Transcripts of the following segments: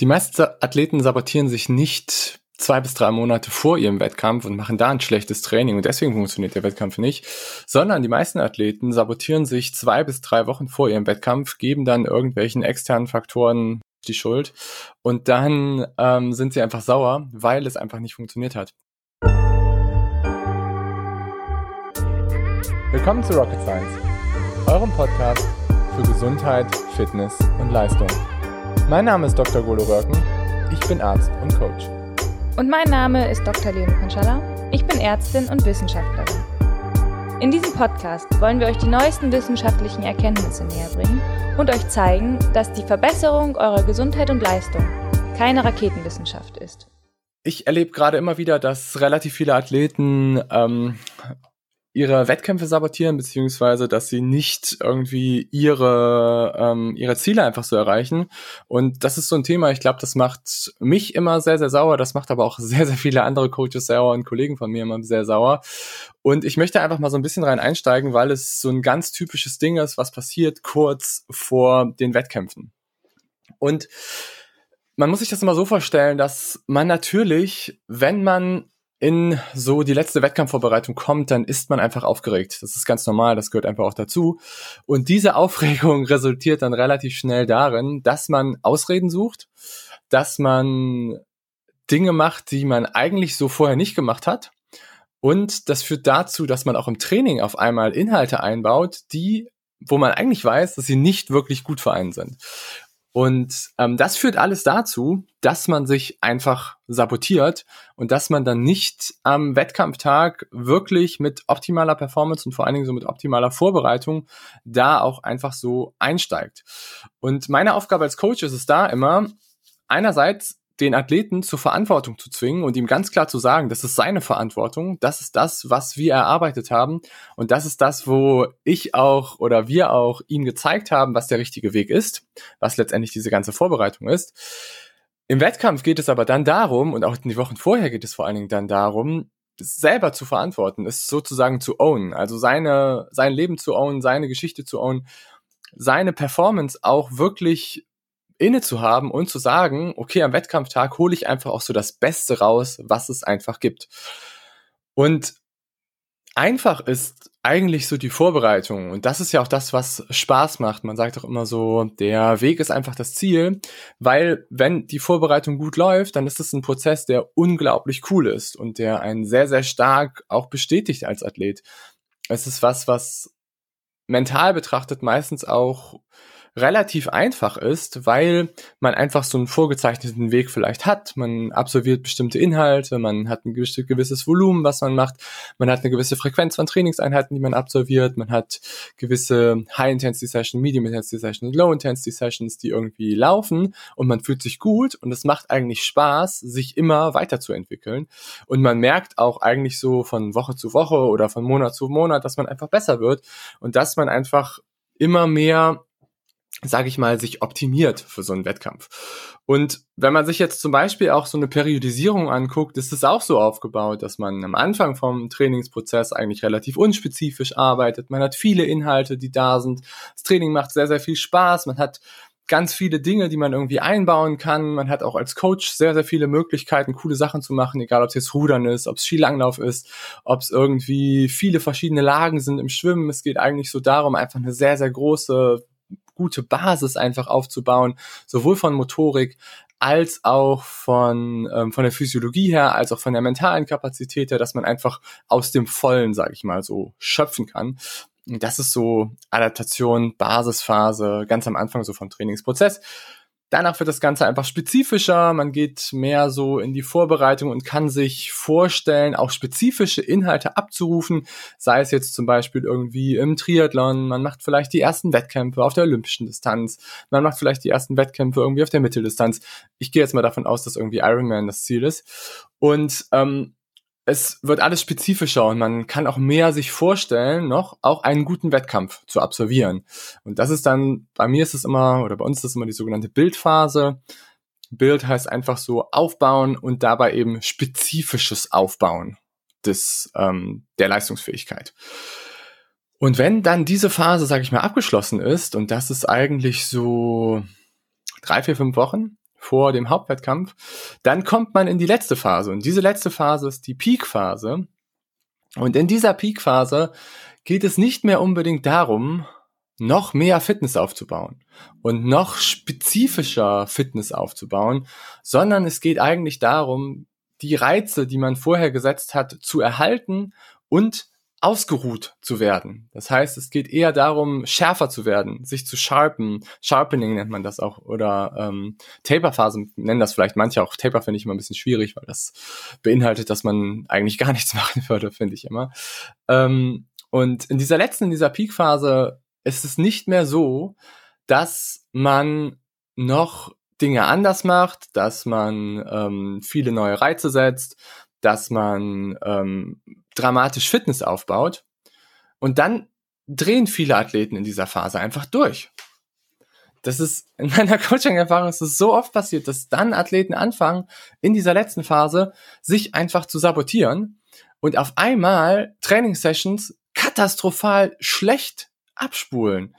Die meisten Athleten sabotieren sich nicht zwei bis drei Monate vor ihrem Wettkampf und machen da ein schlechtes Training und deswegen funktioniert der Wettkampf nicht, sondern die meisten Athleten sabotieren sich zwei bis drei Wochen vor ihrem Wettkampf, geben dann irgendwelchen externen Faktoren die Schuld und dann ähm, sind sie einfach sauer, weil es einfach nicht funktioniert hat. Willkommen zu Rocket Science, eurem Podcast für Gesundheit, Fitness und Leistung. Mein Name ist Dr. Golo Röcken, ich bin Arzt und Coach. Und mein Name ist Dr. Leon Konschalla, ich bin Ärztin und Wissenschaftlerin. In diesem Podcast wollen wir euch die neuesten wissenschaftlichen Erkenntnisse näher bringen und euch zeigen, dass die Verbesserung eurer Gesundheit und Leistung keine Raketenwissenschaft ist. Ich erlebe gerade immer wieder, dass relativ viele Athleten ähm, ihre Wettkämpfe sabotieren, beziehungsweise dass sie nicht irgendwie ihre, ähm, ihre Ziele einfach so erreichen. Und das ist so ein Thema, ich glaube, das macht mich immer sehr, sehr sauer. Das macht aber auch sehr, sehr viele andere Coaches sauer und Kollegen von mir immer sehr sauer. Und ich möchte einfach mal so ein bisschen rein einsteigen, weil es so ein ganz typisches Ding ist, was passiert kurz vor den Wettkämpfen. Und man muss sich das immer so vorstellen, dass man natürlich, wenn man in so die letzte Wettkampfvorbereitung kommt, dann ist man einfach aufgeregt. Das ist ganz normal, das gehört einfach auch dazu. Und diese Aufregung resultiert dann relativ schnell darin, dass man Ausreden sucht, dass man Dinge macht, die man eigentlich so vorher nicht gemacht hat. Und das führt dazu, dass man auch im Training auf einmal Inhalte einbaut, die, wo man eigentlich weiß, dass sie nicht wirklich gut für einen sind. Und ähm, das führt alles dazu, dass man sich einfach sabotiert und dass man dann nicht am Wettkampftag wirklich mit optimaler Performance und vor allen Dingen so mit optimaler Vorbereitung da auch einfach so einsteigt. Und meine Aufgabe als Coach ist es da immer, einerseits den Athleten zur Verantwortung zu zwingen und ihm ganz klar zu sagen, das ist seine Verantwortung, das ist das, was wir erarbeitet haben und das ist das, wo ich auch oder wir auch ihm gezeigt haben, was der richtige Weg ist, was letztendlich diese ganze Vorbereitung ist. Im Wettkampf geht es aber dann darum, und auch in die Wochen vorher geht es vor allen Dingen dann darum, selber zu verantworten, es sozusagen zu own, also seine, sein Leben zu own, seine Geschichte zu own, seine Performance auch wirklich inne zu haben und zu sagen, okay, am Wettkampftag hole ich einfach auch so das Beste raus, was es einfach gibt. Und einfach ist eigentlich so die Vorbereitung. Und das ist ja auch das, was Spaß macht. Man sagt auch immer so, der Weg ist einfach das Ziel, weil wenn die Vorbereitung gut läuft, dann ist es ein Prozess, der unglaublich cool ist und der einen sehr, sehr stark auch bestätigt als Athlet. Es ist was, was mental betrachtet meistens auch relativ einfach ist, weil man einfach so einen vorgezeichneten Weg vielleicht hat. Man absolviert bestimmte Inhalte, man hat ein gewisses Volumen, was man macht, man hat eine gewisse Frequenz von Trainingseinheiten, die man absolviert, man hat gewisse High-Intensity-Sessions, Medium-Intensity-Sessions und Low-Intensity-Sessions, die irgendwie laufen und man fühlt sich gut und es macht eigentlich Spaß, sich immer weiterzuentwickeln. Und man merkt auch eigentlich so von Woche zu Woche oder von Monat zu Monat, dass man einfach besser wird und dass man einfach immer mehr sage ich mal, sich optimiert für so einen Wettkampf. Und wenn man sich jetzt zum Beispiel auch so eine Periodisierung anguckt, ist es auch so aufgebaut, dass man am Anfang vom Trainingsprozess eigentlich relativ unspezifisch arbeitet. Man hat viele Inhalte, die da sind. Das Training macht sehr, sehr viel Spaß. Man hat ganz viele Dinge, die man irgendwie einbauen kann. Man hat auch als Coach sehr, sehr viele Möglichkeiten, coole Sachen zu machen, egal ob es jetzt Rudern ist, ob es Skilanglauf ist, ob es irgendwie viele verschiedene Lagen sind im Schwimmen. Es geht eigentlich so darum, einfach eine sehr, sehr große gute Basis einfach aufzubauen, sowohl von Motorik als auch von, ähm, von der Physiologie her, als auch von der mentalen Kapazität her, dass man einfach aus dem Vollen, sage ich mal, so schöpfen kann. Das ist so Adaptation, Basisphase, ganz am Anfang so vom Trainingsprozess. Danach wird das Ganze einfach spezifischer, man geht mehr so in die Vorbereitung und kann sich vorstellen, auch spezifische Inhalte abzurufen, sei es jetzt zum Beispiel irgendwie im Triathlon, man macht vielleicht die ersten Wettkämpfe auf der olympischen Distanz, man macht vielleicht die ersten Wettkämpfe irgendwie auf der Mitteldistanz. Ich gehe jetzt mal davon aus, dass irgendwie Ironman das Ziel ist. Und ähm, es wird alles spezifischer und man kann auch mehr sich vorstellen, noch auch einen guten Wettkampf zu absolvieren. Und das ist dann, bei mir ist es immer, oder bei uns ist es immer die sogenannte Bildphase. Bild heißt einfach so aufbauen und dabei eben spezifisches Aufbauen des, ähm, der Leistungsfähigkeit. Und wenn dann diese Phase, sage ich mal, abgeschlossen ist, und das ist eigentlich so drei, vier, fünf Wochen, vor dem Hauptwettkampf. Dann kommt man in die letzte Phase und diese letzte Phase ist die Peak-Phase. Und in dieser Peak-Phase geht es nicht mehr unbedingt darum, noch mehr Fitness aufzubauen und noch spezifischer Fitness aufzubauen, sondern es geht eigentlich darum, die Reize, die man vorher gesetzt hat, zu erhalten und ausgeruht zu werden. Das heißt, es geht eher darum, schärfer zu werden, sich zu sharpen. Sharpening nennt man das auch. Oder ähm, Taper-Phasen nennen das vielleicht manche auch. Taper finde ich immer ein bisschen schwierig, weil das beinhaltet, dass man eigentlich gar nichts machen würde, finde ich immer. Ähm, und in dieser letzten, in dieser Peak-Phase ist es nicht mehr so, dass man noch Dinge anders macht, dass man ähm, viele neue Reize setzt, dass man ähm, dramatisch Fitness aufbaut. Und dann drehen viele Athleten in dieser Phase einfach durch. Das ist in meiner Coaching-Erfahrung ist es so oft passiert, dass dann Athleten anfangen, in dieser letzten Phase sich einfach zu sabotieren und auf einmal Trainingssessions katastrophal schlecht abspulen.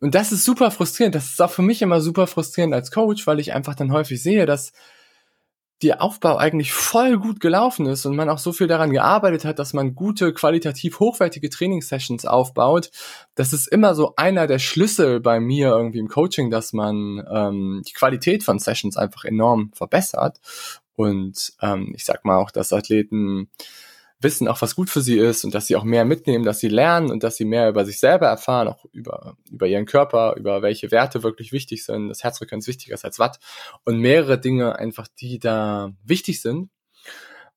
Und das ist super frustrierend. Das ist auch für mich immer super frustrierend als Coach, weil ich einfach dann häufig sehe, dass der Aufbau eigentlich voll gut gelaufen ist und man auch so viel daran gearbeitet hat, dass man gute, qualitativ hochwertige Trainingssessions aufbaut. Das ist immer so einer der Schlüssel bei mir irgendwie im Coaching, dass man ähm, die Qualität von Sessions einfach enorm verbessert. Und ähm, ich sag mal auch, dass Athleten wissen auch, was gut für sie ist und dass sie auch mehr mitnehmen, dass sie lernen und dass sie mehr über sich selber erfahren, auch über, über ihren Körper, über welche Werte wirklich wichtig sind. Das wichtiger ist als Watt und mehrere Dinge einfach, die da wichtig sind.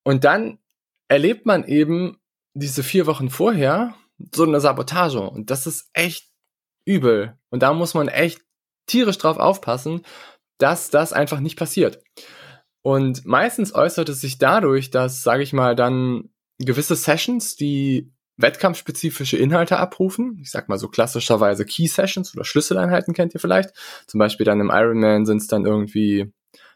Und dann erlebt man eben diese vier Wochen vorher so eine Sabotage und das ist echt übel. Und da muss man echt tierisch drauf aufpassen, dass das einfach nicht passiert. Und meistens äußert es sich dadurch, dass, sage ich mal, dann gewisse Sessions, die wettkampfspezifische Inhalte abrufen. Ich sag mal so klassischerweise Key Sessions oder Schlüsseleinheiten kennt ihr vielleicht. Zum Beispiel dann im Ironman sind es dann irgendwie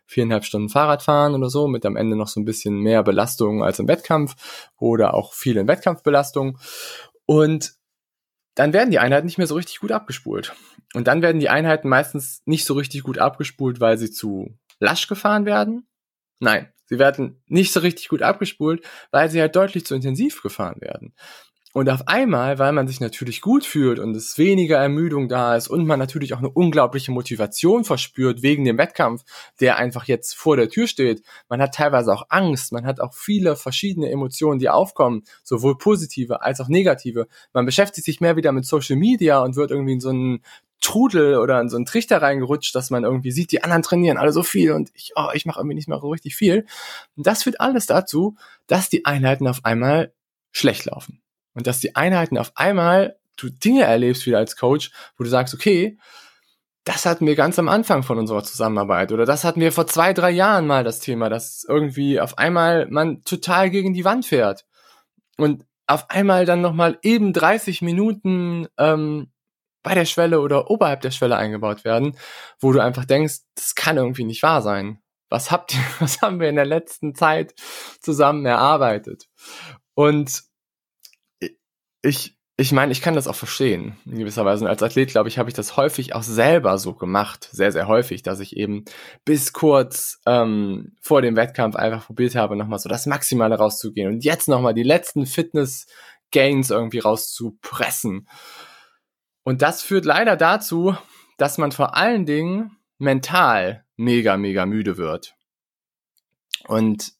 viereinhalb Stunden Fahrradfahren oder so, mit am Ende noch so ein bisschen mehr Belastung als im Wettkampf oder auch viel in Wettkampfbelastung. Und dann werden die Einheiten nicht mehr so richtig gut abgespult. Und dann werden die Einheiten meistens nicht so richtig gut abgespult, weil sie zu lasch gefahren werden. Nein, Sie werden nicht so richtig gut abgespult, weil sie halt deutlich zu intensiv gefahren werden. Und auf einmal, weil man sich natürlich gut fühlt und es weniger Ermüdung da ist und man natürlich auch eine unglaubliche Motivation verspürt wegen dem Wettkampf, der einfach jetzt vor der Tür steht. Man hat teilweise auch Angst, man hat auch viele verschiedene Emotionen, die aufkommen, sowohl positive als auch negative. Man beschäftigt sich mehr wieder mit Social Media und wird irgendwie in so einen Trudel oder in so einen Trichter reingerutscht, dass man irgendwie sieht, die anderen trainieren alle so viel und ich, oh, ich mache irgendwie nicht mehr so richtig viel. Und das führt alles dazu, dass die Einheiten auf einmal schlecht laufen. Und dass die Einheiten auf einmal du Dinge erlebst wieder als Coach, wo du sagst, okay, das hatten wir ganz am Anfang von unserer Zusammenarbeit oder das hatten wir vor zwei, drei Jahren mal das Thema, dass irgendwie auf einmal man total gegen die Wand fährt und auf einmal dann nochmal eben 30 Minuten ähm, bei der Schwelle oder oberhalb der Schwelle eingebaut werden, wo du einfach denkst, das kann irgendwie nicht wahr sein. Was habt ihr, was haben wir in der letzten Zeit zusammen erarbeitet? Und ich, ich meine, ich kann das auch verstehen, in gewisser Weise. Und als Athlet, glaube ich, habe ich das häufig auch selber so gemacht, sehr, sehr häufig, dass ich eben bis kurz ähm, vor dem Wettkampf einfach probiert habe, nochmal so das Maximale rauszugehen und jetzt nochmal die letzten Fitness-Gains irgendwie rauszupressen. Und das führt leider dazu, dass man vor allen Dingen mental mega, mega müde wird. Und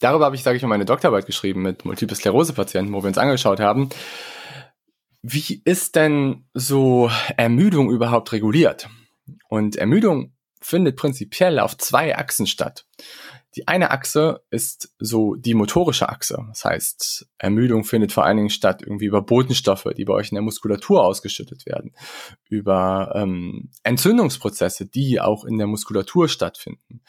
darüber habe ich, sage ich mal, meine Doktorarbeit geschrieben mit Multiple Sklerose-Patienten, wo wir uns angeschaut haben. Wie ist denn so Ermüdung überhaupt reguliert? Und Ermüdung findet prinzipiell auf zwei Achsen statt. Die eine Achse ist so die motorische Achse. Das heißt, Ermüdung findet vor allen Dingen statt irgendwie über Botenstoffe, die bei euch in der Muskulatur ausgeschüttet werden, über ähm, Entzündungsprozesse, die auch in der Muskulatur stattfinden,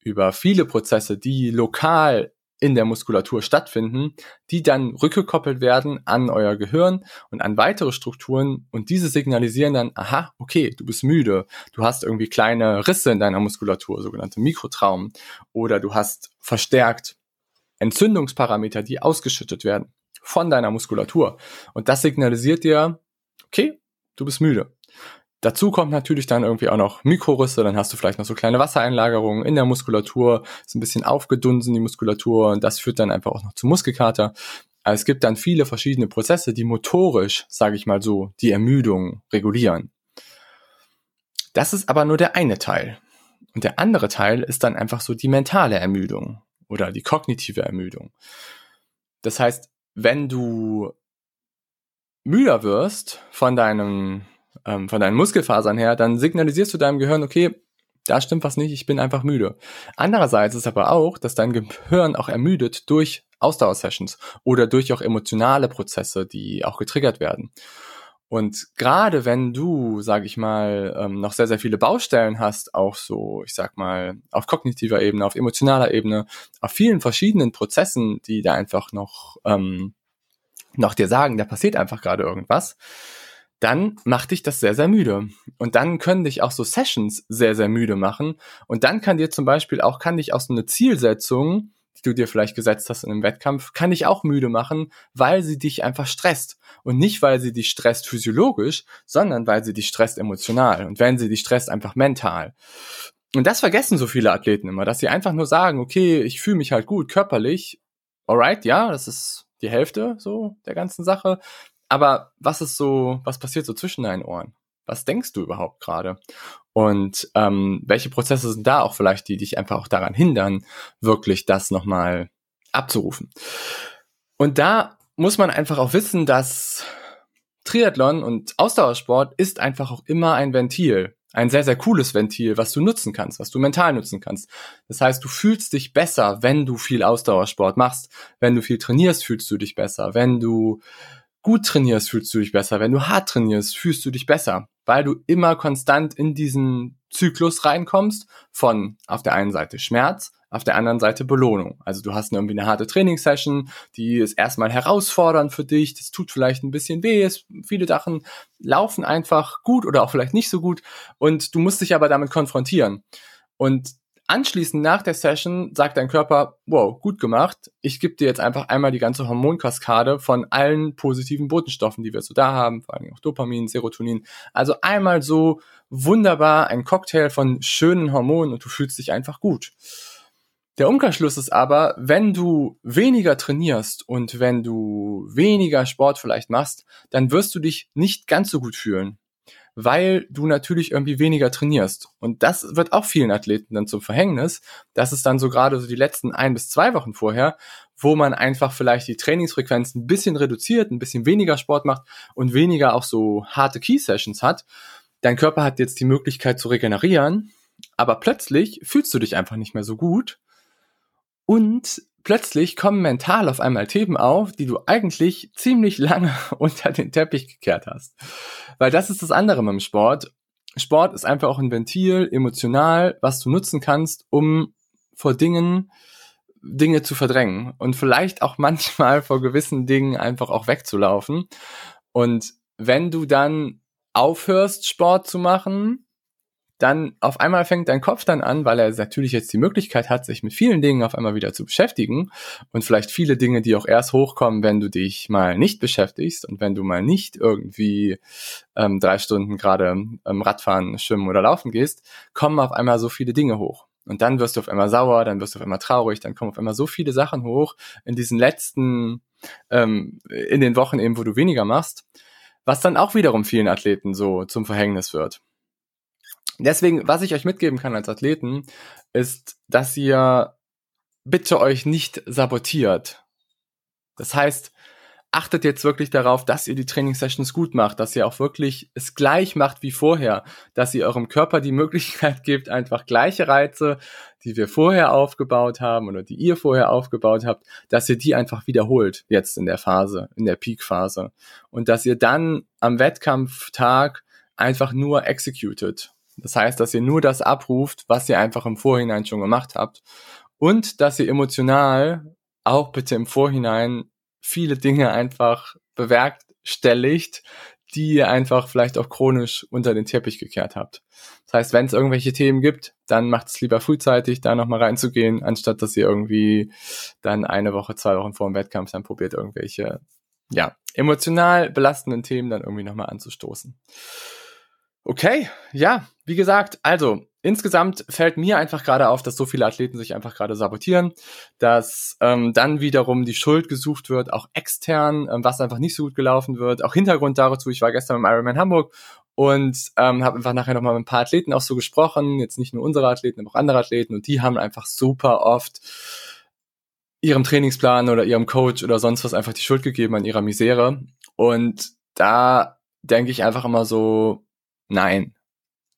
über viele Prozesse, die lokal in der Muskulatur stattfinden, die dann rückgekoppelt werden an euer Gehirn und an weitere Strukturen und diese signalisieren dann, aha, okay, du bist müde, du hast irgendwie kleine Risse in deiner Muskulatur, sogenannte Mikrotraumen, oder du hast verstärkt Entzündungsparameter, die ausgeschüttet werden von deiner Muskulatur. Und das signalisiert dir, okay, du bist müde. Dazu kommt natürlich dann irgendwie auch noch Mikrorisse, dann hast du vielleicht noch so kleine Wassereinlagerungen in der Muskulatur, ist ein bisschen aufgedunsen die Muskulatur und das führt dann einfach auch noch zu Muskelkater. Also es gibt dann viele verschiedene Prozesse, die motorisch, sage ich mal so, die Ermüdung regulieren. Das ist aber nur der eine Teil. Und der andere Teil ist dann einfach so die mentale Ermüdung oder die kognitive Ermüdung. Das heißt, wenn du müder wirst von deinem, ähm, von deinen Muskelfasern her, dann signalisierst du deinem Gehirn, okay, da stimmt was nicht, ich bin einfach müde. Andererseits ist aber auch, dass dein Gehirn auch ermüdet durch Ausdauersessions oder durch auch emotionale Prozesse, die auch getriggert werden. Und gerade wenn du, sag ich mal, ähm, noch sehr, sehr viele Baustellen hast, auch so, ich sag mal, auf kognitiver Ebene, auf emotionaler Ebene, auf vielen verschiedenen Prozessen, die da einfach noch, ähm, noch dir sagen, da passiert einfach gerade irgendwas, dann macht dich das sehr, sehr müde. Und dann können dich auch so Sessions sehr, sehr müde machen. Und dann kann dir zum Beispiel auch, kann dich auch so eine Zielsetzung die du dir vielleicht gesetzt hast in einem Wettkampf, kann dich auch müde machen, weil sie dich einfach stresst. Und nicht, weil sie dich stresst physiologisch, sondern weil sie dich stresst emotional. Und wenn sie dich stresst, einfach mental. Und das vergessen so viele Athleten immer, dass sie einfach nur sagen, okay, ich fühle mich halt gut körperlich. Alright, ja, das ist die Hälfte so der ganzen Sache. Aber was ist so, was passiert so zwischen deinen Ohren? was denkst du überhaupt gerade? Und ähm, welche Prozesse sind da auch vielleicht, die dich einfach auch daran hindern, wirklich das nochmal abzurufen? Und da muss man einfach auch wissen, dass Triathlon und Ausdauersport ist einfach auch immer ein Ventil. Ein sehr, sehr cooles Ventil, was du nutzen kannst, was du mental nutzen kannst. Das heißt, du fühlst dich besser, wenn du viel Ausdauersport machst. Wenn du viel trainierst, fühlst du dich besser. Wenn du gut trainierst, fühlst du dich besser. Wenn du hart trainierst, fühlst du dich besser, weil du immer konstant in diesen Zyklus reinkommst von auf der einen Seite Schmerz, auf der anderen Seite Belohnung. Also du hast irgendwie eine harte Trainingssession, die ist erstmal herausfordernd für dich, das tut vielleicht ein bisschen weh, es, viele Sachen laufen einfach gut oder auch vielleicht nicht so gut und du musst dich aber damit konfrontieren. Und Anschließend nach der Session sagt dein Körper, wow, gut gemacht. Ich gebe dir jetzt einfach einmal die ganze Hormonkaskade von allen positiven Botenstoffen, die wir so da haben, vor allem auch Dopamin, Serotonin. Also einmal so wunderbar ein Cocktail von schönen Hormonen und du fühlst dich einfach gut. Der Umkehrschluss ist aber, wenn du weniger trainierst und wenn du weniger Sport vielleicht machst, dann wirst du dich nicht ganz so gut fühlen weil du natürlich irgendwie weniger trainierst. Und das wird auch vielen Athleten dann zum Verhängnis. Das ist dann so gerade so die letzten ein bis zwei Wochen vorher, wo man einfach vielleicht die Trainingsfrequenz ein bisschen reduziert, ein bisschen weniger Sport macht und weniger auch so harte Key-Sessions hat. Dein Körper hat jetzt die Möglichkeit zu regenerieren, aber plötzlich fühlst du dich einfach nicht mehr so gut und plötzlich kommen mental auf einmal Themen auf, die du eigentlich ziemlich lange unter den Teppich gekehrt hast. Weil das ist das andere mit dem Sport. Sport ist einfach auch ein Ventil, emotional, was du nutzen kannst, um vor Dingen, Dinge zu verdrängen und vielleicht auch manchmal vor gewissen Dingen einfach auch wegzulaufen. Und wenn du dann aufhörst, Sport zu machen, dann auf einmal fängt dein Kopf dann an, weil er natürlich jetzt die Möglichkeit hat, sich mit vielen Dingen auf einmal wieder zu beschäftigen und vielleicht viele Dinge, die auch erst hochkommen, wenn du dich mal nicht beschäftigst und wenn du mal nicht irgendwie ähm, drei Stunden gerade ähm, Radfahren, Schwimmen oder Laufen gehst, kommen auf einmal so viele Dinge hoch. Und dann wirst du auf einmal sauer, dann wirst du auf einmal traurig, dann kommen auf einmal so viele Sachen hoch in diesen letzten, ähm, in den Wochen eben, wo du weniger machst, was dann auch wiederum vielen Athleten so zum Verhängnis wird. Deswegen, was ich euch mitgeben kann als Athleten, ist, dass ihr bitte euch nicht sabotiert. Das heißt, achtet jetzt wirklich darauf, dass ihr die Trainingssessions gut macht, dass ihr auch wirklich es gleich macht wie vorher, dass ihr eurem Körper die Möglichkeit gebt, einfach gleiche Reize, die wir vorher aufgebaut haben oder die ihr vorher aufgebaut habt, dass ihr die einfach wiederholt jetzt in der Phase, in der Peak-Phase und dass ihr dann am Wettkampftag einfach nur executed das heißt, dass ihr nur das abruft, was ihr einfach im Vorhinein schon gemacht habt. Und dass ihr emotional auch bitte im Vorhinein viele Dinge einfach bewerkstelligt, die ihr einfach vielleicht auch chronisch unter den Teppich gekehrt habt. Das heißt, wenn es irgendwelche Themen gibt, dann macht es lieber frühzeitig, da nochmal reinzugehen, anstatt dass ihr irgendwie dann eine Woche, zwei Wochen vor dem Wettkampf dann probiert, irgendwelche, ja, emotional belastenden Themen dann irgendwie nochmal anzustoßen. Okay, ja, wie gesagt, also insgesamt fällt mir einfach gerade auf, dass so viele Athleten sich einfach gerade sabotieren, dass ähm, dann wiederum die Schuld gesucht wird, auch extern, ähm, was einfach nicht so gut gelaufen wird. Auch Hintergrund dazu, ich war gestern im Ironman Hamburg und ähm, habe einfach nachher nochmal mit ein paar Athleten auch so gesprochen, jetzt nicht nur unsere Athleten, aber auch andere Athleten und die haben einfach super oft ihrem Trainingsplan oder ihrem Coach oder sonst was einfach die Schuld gegeben an ihrer Misere und da denke ich einfach immer so, nein,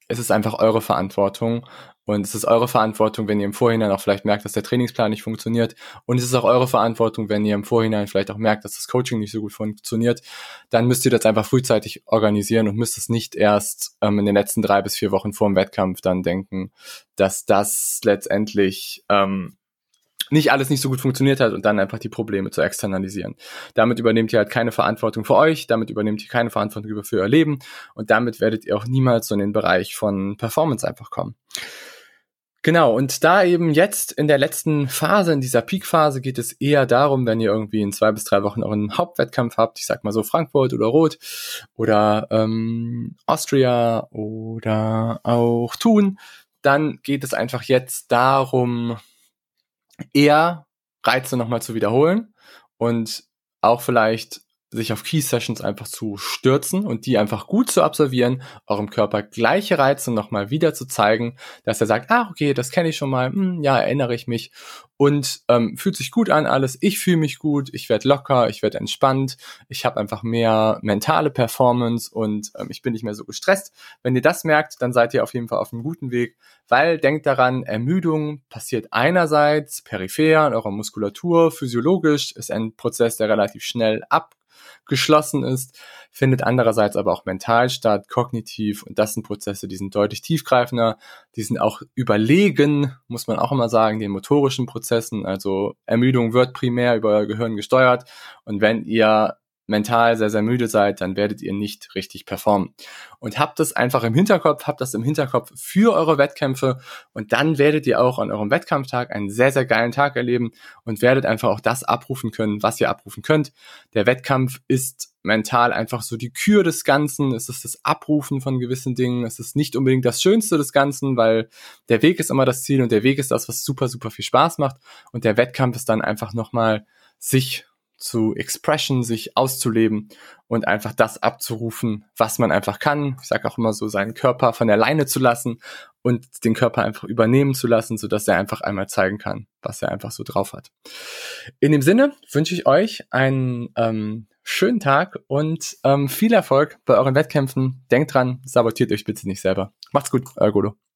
es ist einfach eure Verantwortung. Und es ist eure Verantwortung, wenn ihr im Vorhinein auch vielleicht merkt, dass der Trainingsplan nicht funktioniert. Und es ist auch eure Verantwortung, wenn ihr im Vorhinein vielleicht auch merkt, dass das Coaching nicht so gut funktioniert. Dann müsst ihr das einfach frühzeitig organisieren und müsst es nicht erst ähm, in den letzten drei bis vier Wochen vor dem Wettkampf dann denken, dass das letztendlich ähm, nicht alles nicht so gut funktioniert hat und dann einfach die Probleme zu externalisieren. Damit übernehmt ihr halt keine Verantwortung für euch, damit übernehmt ihr keine Verantwortung für euer Leben und damit werdet ihr auch niemals so in den Bereich von Performance einfach kommen. Genau, und da eben jetzt in der letzten Phase, in dieser Peak-Phase, geht es eher darum, wenn ihr irgendwie in zwei bis drei Wochen euren Hauptwettkampf habt, ich sag mal so Frankfurt oder Rot oder ähm, Austria oder auch Thun, dann geht es einfach jetzt darum, eher Reize nochmal zu wiederholen und auch vielleicht sich auf Key Sessions einfach zu stürzen und die einfach gut zu absolvieren, eurem Körper gleiche Reize nochmal wieder zu zeigen, dass er sagt, ah, okay, das kenne ich schon mal, hm, ja, erinnere ich mich und ähm, fühlt sich gut an alles, ich fühle mich gut, ich werde locker, ich werde entspannt, ich habe einfach mehr mentale Performance und ähm, ich bin nicht mehr so gestresst. Wenn ihr das merkt, dann seid ihr auf jeden Fall auf einem guten Weg, weil denkt daran, Ermüdung passiert einerseits peripher in eurer Muskulatur, physiologisch, ist ein Prozess, der relativ schnell ab geschlossen ist, findet andererseits aber auch mental statt, kognitiv. Und das sind Prozesse, die sind deutlich tiefgreifender, die sind auch überlegen, muss man auch immer sagen, den motorischen Prozessen, also Ermüdung wird primär über Gehirn gesteuert. Und wenn ihr mental sehr, sehr müde seid, dann werdet ihr nicht richtig performen. Und habt das einfach im Hinterkopf, habt das im Hinterkopf für eure Wettkämpfe und dann werdet ihr auch an eurem Wettkampftag einen sehr, sehr geilen Tag erleben und werdet einfach auch das abrufen können, was ihr abrufen könnt. Der Wettkampf ist mental einfach so die Kür des Ganzen. Es ist das Abrufen von gewissen Dingen. Es ist nicht unbedingt das Schönste des Ganzen, weil der Weg ist immer das Ziel und der Weg ist das, was super, super viel Spaß macht. Und der Wettkampf ist dann einfach nochmal sich zu Expression, sich auszuleben und einfach das abzurufen, was man einfach kann. Ich sage auch immer so, seinen Körper von der Leine zu lassen und den Körper einfach übernehmen zu lassen, so dass er einfach einmal zeigen kann, was er einfach so drauf hat. In dem Sinne wünsche ich euch einen ähm, schönen Tag und ähm, viel Erfolg bei euren Wettkämpfen. Denkt dran, sabotiert euch bitte nicht selber. Macht's gut, euer Godo.